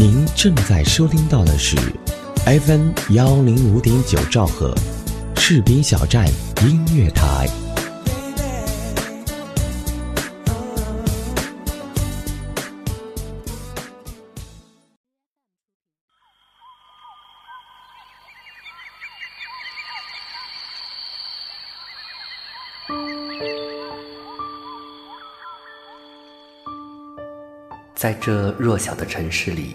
您正在收听到的是 FM 幺零五点九兆赫，士兵小站音乐台。在这弱小的城市里，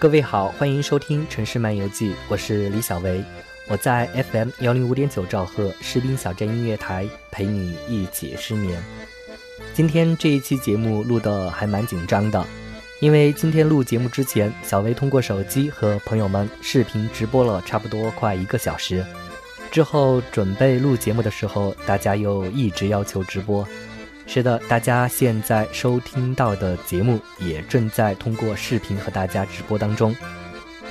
各位好，欢迎收听《城市漫游记》，我是李小维，我在 FM 幺零五点九兆赫士兵小镇音乐台陪你一起失眠。今天这一期节目录的还蛮紧张的，因为今天录节目之前，小维通过手机和朋友们视频直播了差不多快一个小时，之后准备录节目的时候，大家又一直要求直播。是的，大家现在收听到的节目也正在通过视频和大家直播当中。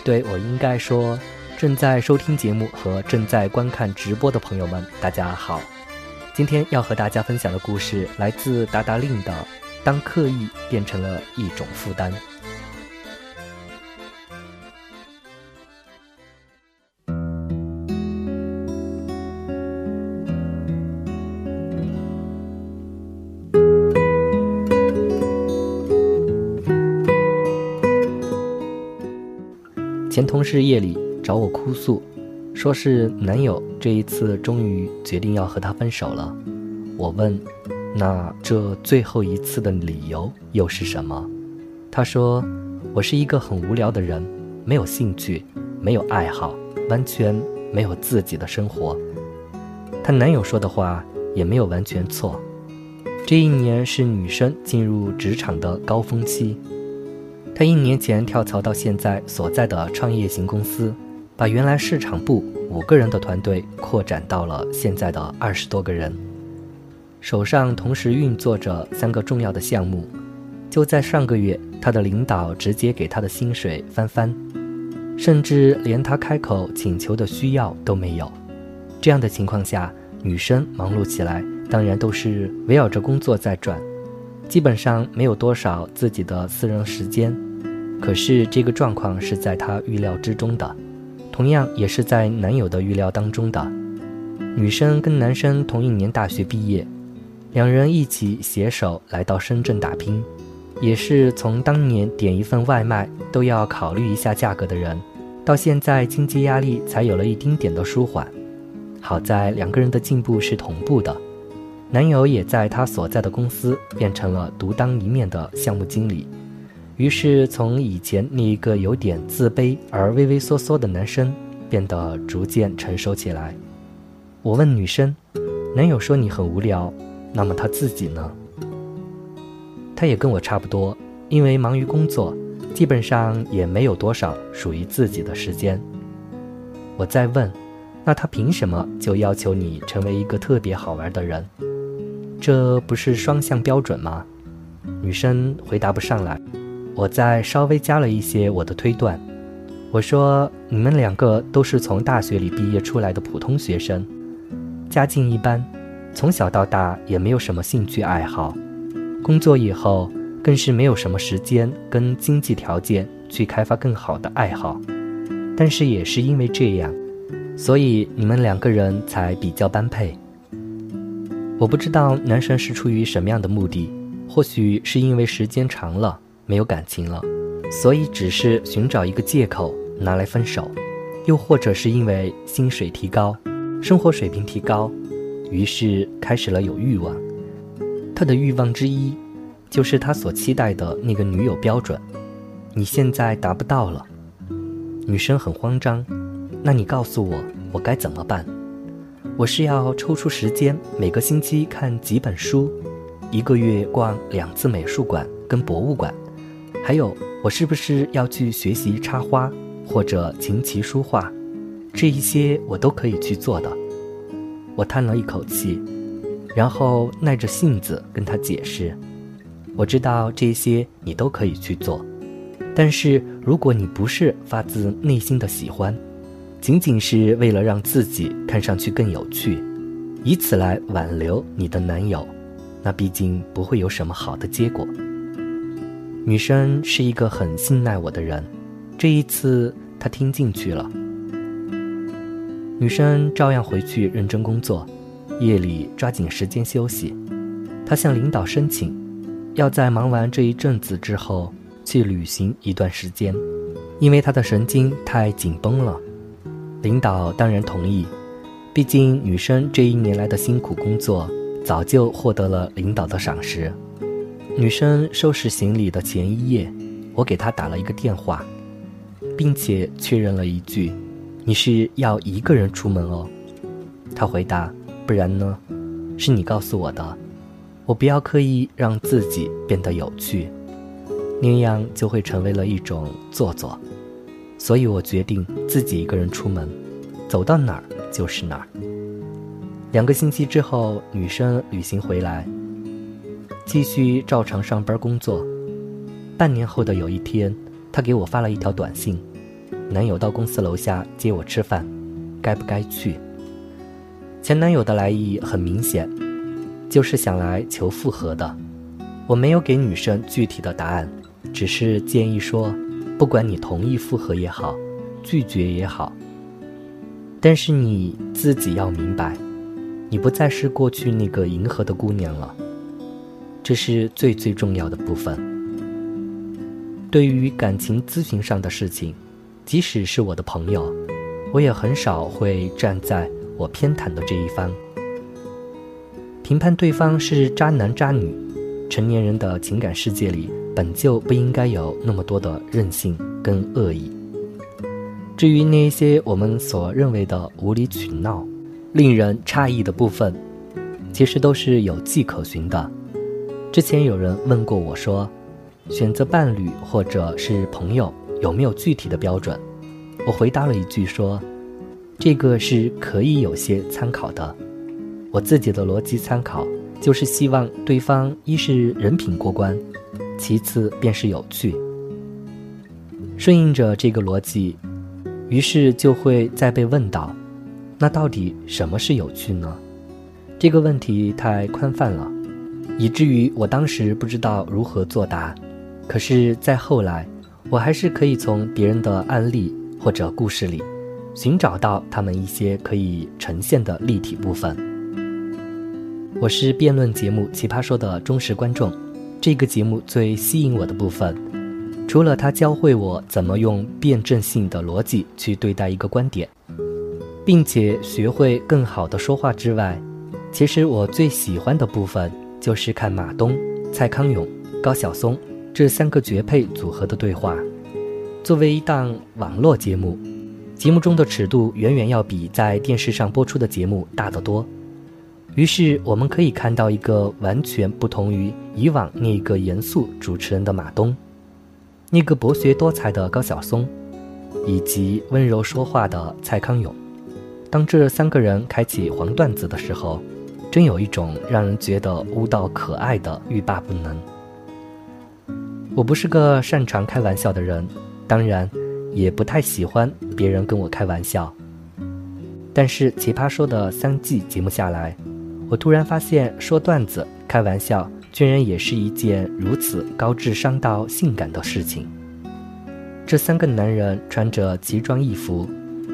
对我应该说，正在收听节目和正在观看直播的朋友们，大家好。今天要和大家分享的故事来自达达令的《当刻意变成了一种负担》。前同事夜里找我哭诉，说是男友这一次终于决定要和她分手了。我问，那这最后一次的理由又是什么？她说，我是一个很无聊的人，没有兴趣，没有爱好，完全没有自己的生活。她男友说的话也没有完全错。这一年是女生进入职场的高峰期。他一年前跳槽到现在所在的创业型公司，把原来市场部五个人的团队扩展到了现在的二十多个人，手上同时运作着三个重要的项目。就在上个月，他的领导直接给他的薪水翻番，甚至连他开口请求的需要都没有。这样的情况下，女生忙碌起来，当然都是围绕着工作在转，基本上没有多少自己的私人时间。可是这个状况是在她预料之中的，同样也是在男友的预料当中的。女生跟男生同一年大学毕业，两人一起携手来到深圳打拼，也是从当年点一份外卖都要考虑一下价格的人，到现在经济压力才有了一丁点的舒缓。好在两个人的进步是同步的，男友也在他所在的公司变成了独当一面的项目经理。于是，从以前那一个有点自卑而畏畏缩缩的男生，变得逐渐成熟起来。我问女生：“男友说你很无聊，那么他自己呢？”他也跟我差不多，因为忙于工作，基本上也没有多少属于自己的时间。我再问：“那他凭什么就要求你成为一个特别好玩的人？这不是双向标准吗？”女生回答不上来。我再稍微加了一些我的推断，我说：“你们两个都是从大学里毕业出来的普通学生，家境一般，从小到大也没有什么兴趣爱好，工作以后更是没有什么时间跟经济条件去开发更好的爱好。但是也是因为这样，所以你们两个人才比较般配。我不知道男生是出于什么样的目的，或许是因为时间长了。”没有感情了，所以只是寻找一个借口拿来分手，又或者是因为薪水提高，生活水平提高，于是开始了有欲望。他的欲望之一，就是他所期待的那个女友标准，你现在达不到了。女生很慌张，那你告诉我，我该怎么办？我是要抽出时间，每个星期看几本书，一个月逛两次美术馆跟博物馆，还有我是不是要去学习插花或者琴棋书画？这一些我都可以去做的。我叹了一口气，然后耐着性子跟他解释：我知道这些你都可以去做，但是如果你不是发自内心的喜欢。仅仅是为了让自己看上去更有趣，以此来挽留你的男友，那毕竟不会有什么好的结果。女生是一个很信赖我的人，这一次她听进去了。女生照样回去认真工作，夜里抓紧时间休息。她向领导申请，要在忙完这一阵子之后去旅行一段时间，因为她的神经太紧绷了。领导当然同意，毕竟女生这一年来的辛苦工作，早就获得了领导的赏识。女生收拾行李的前一夜，我给她打了一个电话，并且确认了一句：“你是要一个人出门哦。”她回答：“不然呢？是你告诉我的，我不要刻意让自己变得有趣，那样就会成为了一种做作。”所以我决定自己一个人出门，走到哪儿就是哪儿。两个星期之后，女生旅行回来，继续照常上班工作。半年后的有一天，他给我发了一条短信：“男友到公司楼下接我吃饭，该不该去？”前男友的来意很明显，就是想来求复合的。我没有给女生具体的答案，只是建议说。不管你同意复合也好，拒绝也好，但是你自己要明白，你不再是过去那个迎合的姑娘了，这是最最重要的部分。对于感情咨询上的事情，即使是我的朋友，我也很少会站在我偏袒的这一方，评判对方是渣男渣女。成年人的情感世界里。本就不应该有那么多的任性跟恶意。至于那些我们所认为的无理取闹、令人诧异的部分，其实都是有迹可循的。之前有人问过我说，选择伴侣或者是朋友有没有具体的标准？我回答了一句说，这个是可以有些参考的。我自己的逻辑参考就是希望对方一是人品过关。其次便是有趣。顺应着这个逻辑，于是就会再被问到：那到底什么是有趣呢？这个问题太宽泛了，以至于我当时不知道如何作答。可是再后来，我还是可以从别人的案例或者故事里，寻找到他们一些可以呈现的立体部分。我是辩论节目《奇葩说》的忠实观众。这个节目最吸引我的部分，除了它教会我怎么用辩证性的逻辑去对待一个观点，并且学会更好的说话之外，其实我最喜欢的部分就是看马东、蔡康永、高晓松这三个绝配组合的对话。作为一档网络节目，节目中的尺度远远要比在电视上播出的节目大得多。于是我们可以看到一个完全不同于以往那个严肃主持人的马东，那个博学多才的高晓松，以及温柔说话的蔡康永。当这三个人开启黄段子的时候，真有一种让人觉得污到可爱的欲罢不能。我不是个擅长开玩笑的人，当然也不太喜欢别人跟我开玩笑。但是奇葩说的三季节目下来。我突然发现，说段子、开玩笑，居然也是一件如此高智商到性感的事情。这三个男人穿着奇装异服，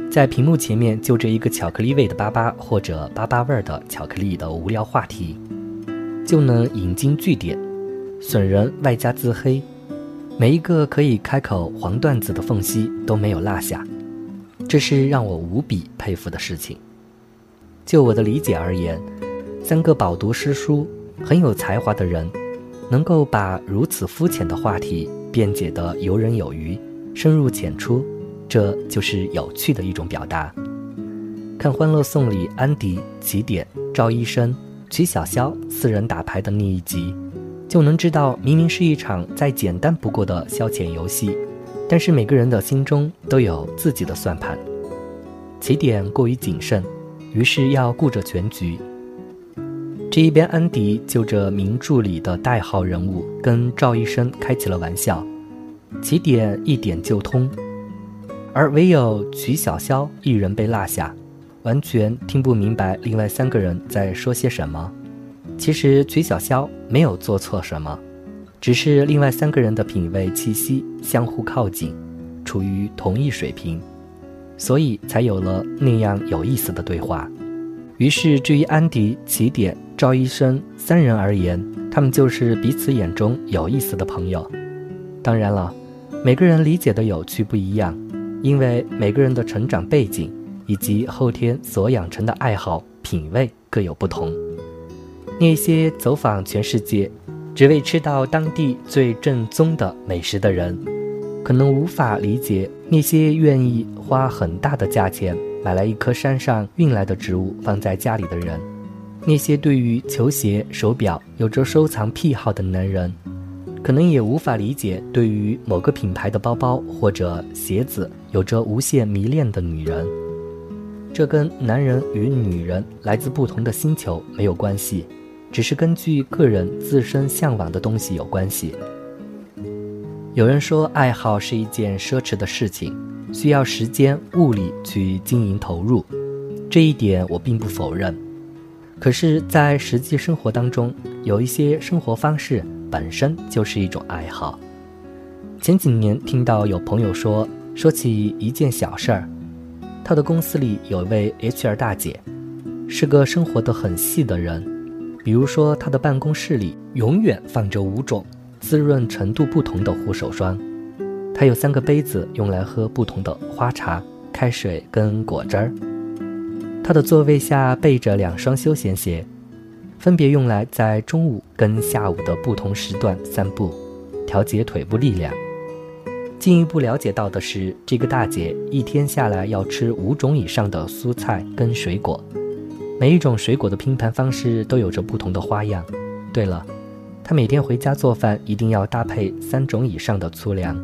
在屏幕前面就着一个巧克力味的粑粑或者粑粑味的巧克力的无聊话题，就能引经据典，损人外加自黑，每一个可以开口黄段子的缝隙都没有落下。这是让我无比佩服的事情。就我的理解而言，三个饱读诗书、很有才华的人，能够把如此肤浅的话题辩解得游刃有余、深入浅出，这就是有趣的一种表达。看《欢乐颂》里安迪、起点、赵医生、曲筱绡四人打牌的那一集，就能知道，明明是一场再简单不过的消遣游戏，但是每个人的心中都有自己的算盘。起点过于谨慎。于是要顾着全局。这一边，安迪就着名著里的代号人物跟赵医生开起了玩笑，起点一点就通，而唯有曲筱绡一人被落下，完全听不明白另外三个人在说些什么。其实曲筱绡没有做错什么，只是另外三个人的品味气息相互靠近，处于同一水平。所以才有了那样有意思的对话。于是，至于安迪、起点、赵医生三人而言，他们就是彼此眼中有意思的朋友。当然了，每个人理解的有趣不一样，因为每个人的成长背景以及后天所养成的爱好、品味各有不同。那些走访全世界，只为吃到当地最正宗的美食的人。可能无法理解那些愿意花很大的价钱买来一棵山上运来的植物放在家里的人，那些对于球鞋、手表有着收藏癖好的男人，可能也无法理解对于某个品牌的包包或者鞋子有着无限迷恋的女人。这跟男人与女人来自不同的星球没有关系，只是根据个人自身向往的东西有关系。有人说，爱好是一件奢侈的事情，需要时间、物力去经营投入。这一点我并不否认。可是，在实际生活当中，有一些生活方式本身就是一种爱好。前几年听到有朋友说，说起一件小事儿，他的公司里有位 HR 大姐，是个生活的很细的人。比如说，他的办公室里永远放着五种。滋润程度不同的护手霜，它有三个杯子用来喝不同的花茶、开水跟果汁儿。他的座位下备着两双休闲鞋，分别用来在中午跟下午的不同时段散步，调节腿部力量。进一步了解到的是，这个大姐一天下来要吃五种以上的蔬菜跟水果，每一种水果的拼盘方式都有着不同的花样。对了。她每天回家做饭，一定要搭配三种以上的粗粮，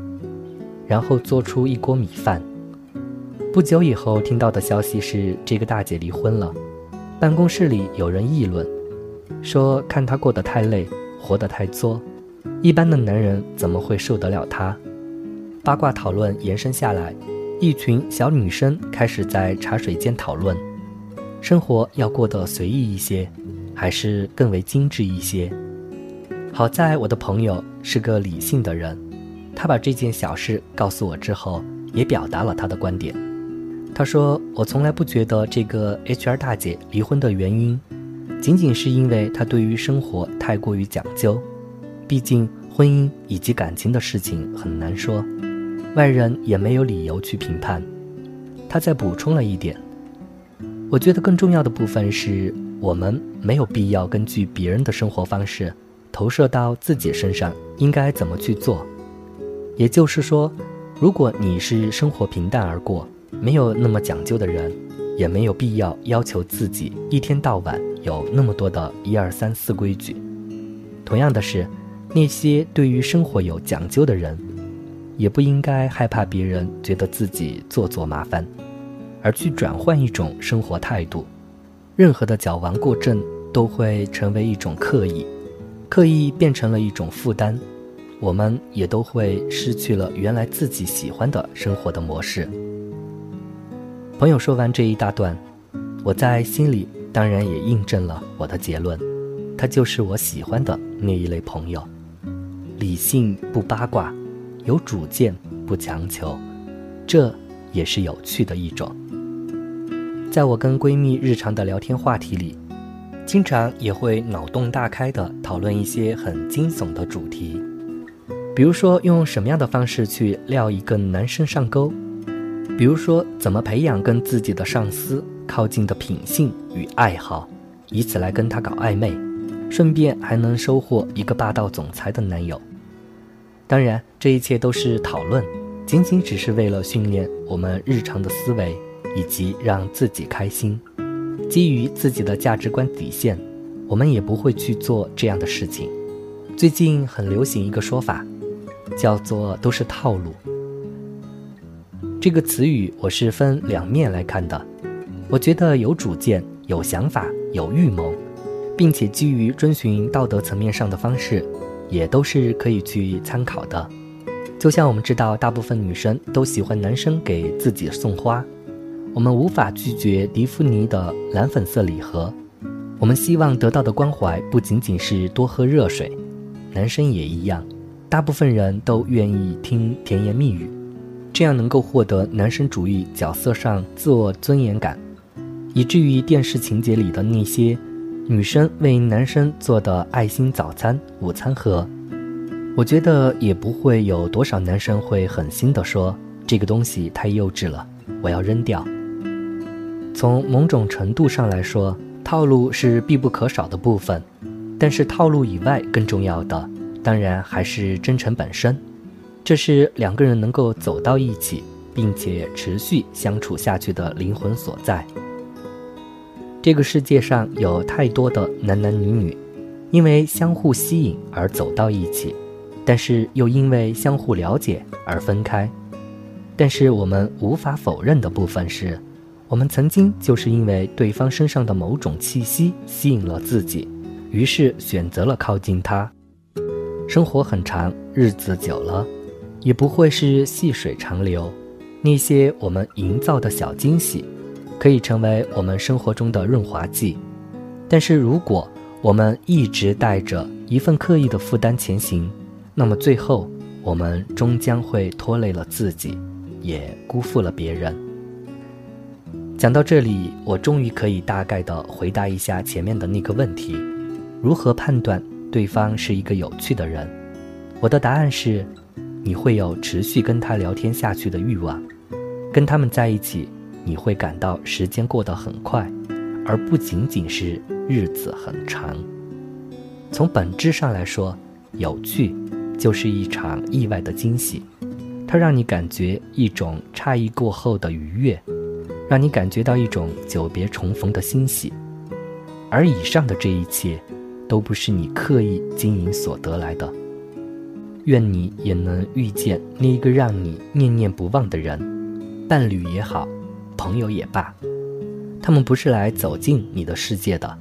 然后做出一锅米饭。不久以后听到的消息是，这个大姐离婚了。办公室里有人议论，说看她过得太累，活得太作，一般的男人怎么会受得了她？八卦讨论延伸下来，一群小女生开始在茶水间讨论：生活要过得随意一些，还是更为精致一些？好在我的朋友是个理性的人，他把这件小事告诉我之后，也表达了他的观点。他说：“我从来不觉得这个 HR 大姐离婚的原因，仅仅是因为他对于生活太过于讲究。毕竟婚姻以及感情的事情很难说，外人也没有理由去评判。”他再补充了一点：“我觉得更重要的部分是我们没有必要根据别人的生活方式。”投射到自己身上应该怎么去做？也就是说，如果你是生活平淡而过，没有那么讲究的人，也没有必要要求自己一天到晚有那么多的一二三四规矩。同样的是，那些对于生活有讲究的人，也不应该害怕别人觉得自己做作麻烦，而去转换一种生活态度。任何的矫枉过正都会成为一种刻意。刻意变成了一种负担，我们也都会失去了原来自己喜欢的生活的模式。朋友说完这一大段，我在心里当然也印证了我的结论，他就是我喜欢的那一类朋友，理性不八卦，有主见不强求，这也是有趣的一种。在我跟闺蜜日常的聊天话题里。经常也会脑洞大开地讨论一些很惊悚的主题，比如说用什么样的方式去撩一个男生上钩，比如说，怎么培养跟自己的上司靠近的品性与爱好，以此来跟他搞暧昧，顺便还能收获一个霸道总裁的男友。当然，这一切都是讨论，仅仅只是为了训练我们日常的思维，以及让自己开心。基于自己的价值观底线，我们也不会去做这样的事情。最近很流行一个说法，叫做“都是套路”。这个词语我是分两面来看的。我觉得有主见、有想法、有预谋，并且基于遵循道德层面上的方式。也都是可以去参考的，就像我们知道，大部分女生都喜欢男生给自己送花，我们无法拒绝迪芙尼的蓝粉色礼盒。我们希望得到的关怀不仅仅是多喝热水，男生也一样，大部分人都愿意听甜言蜜语，这样能够获得男生主义角色上自我尊严感，以至于电视情节里的那些。女生为男生做的爱心早餐、午餐盒，我觉得也不会有多少男生会狠心的说这个东西太幼稚了，我要扔掉。从某种程度上来说，套路是必不可少的部分，但是套路以外更重要的，当然还是真诚本身。这是两个人能够走到一起，并且持续相处下去的灵魂所在。这个世界上有太多的男男女女，因为相互吸引而走到一起，但是又因为相互了解而分开。但是我们无法否认的部分是，我们曾经就是因为对方身上的某种气息吸引了自己，于是选择了靠近他。生活很长，日子久了，也不会是细水长流。那些我们营造的小惊喜。可以成为我们生活中的润滑剂，但是如果我们一直带着一份刻意的负担前行，那么最后我们终将会拖累了自己，也辜负了别人。讲到这里，我终于可以大概的回答一下前面的那个问题：如何判断对方是一个有趣的人？我的答案是，你会有持续跟他聊天下去的欲望，跟他们在一起。你会感到时间过得很快，而不仅仅是日子很长。从本质上来说，有趣就是一场意外的惊喜，它让你感觉一种诧异过后的愉悦，让你感觉到一种久别重逢的欣喜。而以上的这一切，都不是你刻意经营所得来的。愿你也能遇见那一个让你念念不忘的人，伴侣也好。朋友也罢，他们不是来走进你的世界的，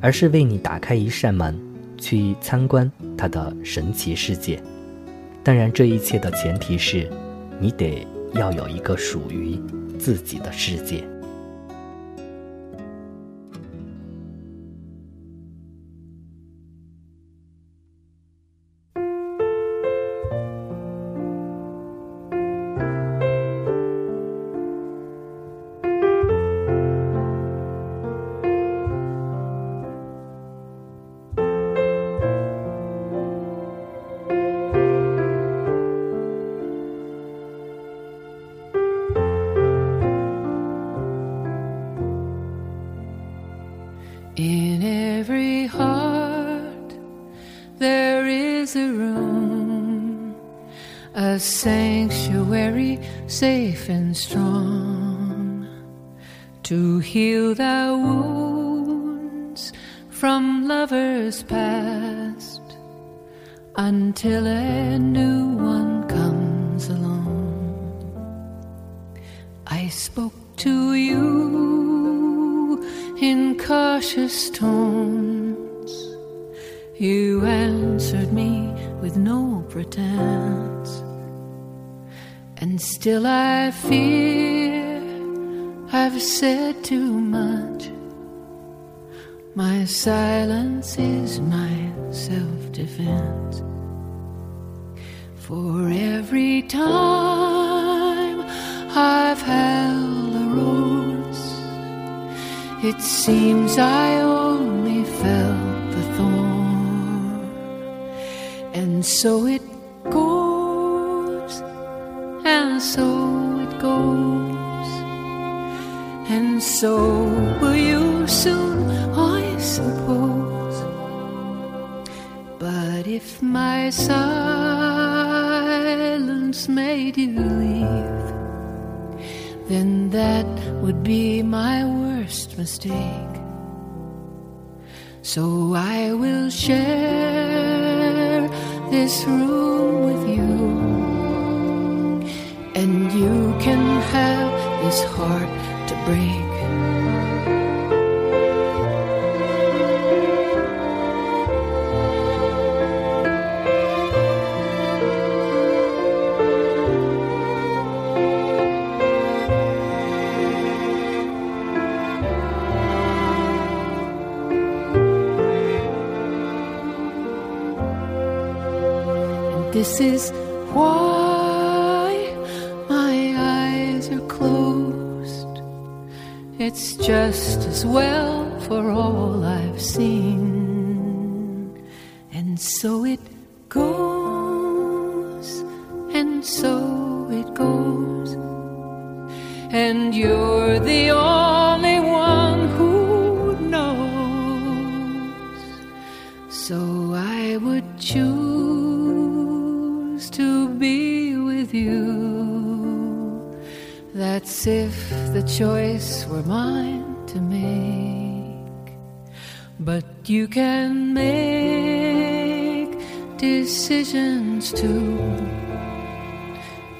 而是为你打开一扇门，去参观他的神奇世界。当然，这一切的前提是，你得要有一个属于自己的世界。Safe and strong to heal the wounds from lovers past until a new one cautious tones. You answered me with no pretense. And still I fear I've said too much. My silence is my self defense. For every time I've held it seems I only felt the thorn. And so it goes and so it goes. and so will you soon, I suppose. But if my silence made you leave, then that would be my mistake. So I will share this room with you, and you can have this heart to break. This is why my eyes are closed. It's just as well choice were mine to make. But you can make decisions too.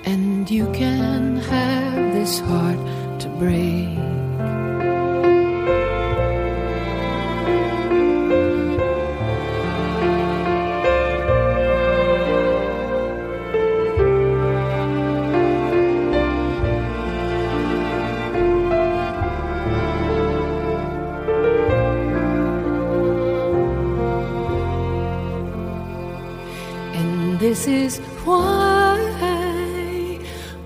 And you can have this heart to break. This is why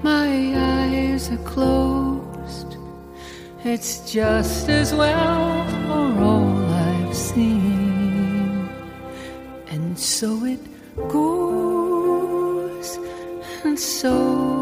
my eyes are closed. It's just as well for all I've seen. And so it goes, and so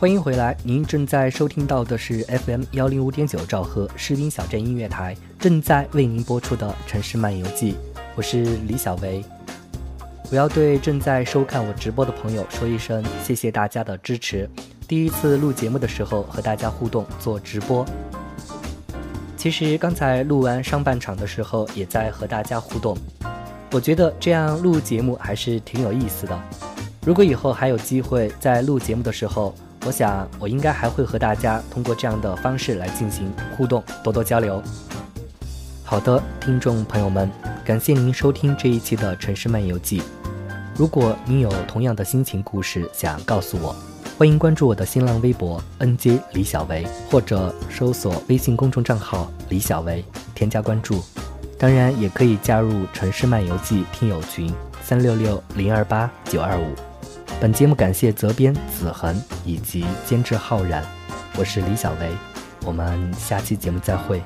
欢迎回来，您正在收听到的是 FM 幺零五点九兆赫士兵小镇音乐台正在为您播出的《城市漫游记》，我是李小维。我要对正在收看我直播的朋友说一声谢谢大家的支持。第一次录节目的时候和大家互动做直播，其实刚才录完上半场的时候也在和大家互动。我觉得这样录节目还是挺有意思的。如果以后还有机会在录节目的时候，我想我应该还会和大家通过这样的方式来进行互动，多多交流。好的，听众朋友们，感谢您收听这一期的《城市漫游记》。如果您有同样的心情故事想告诉我，欢迎关注我的新浪微博 “nj 李小维”，或者搜索微信公众账号“李小维”，添加关注。当然，也可以加入《城市漫游记》听友群三六六零二八九二五。本节目感谢责编子恒以及监制浩然，我是李小维，我们下期节目再会。